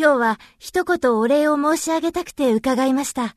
今日は一言お礼を申し上げたくて伺いました。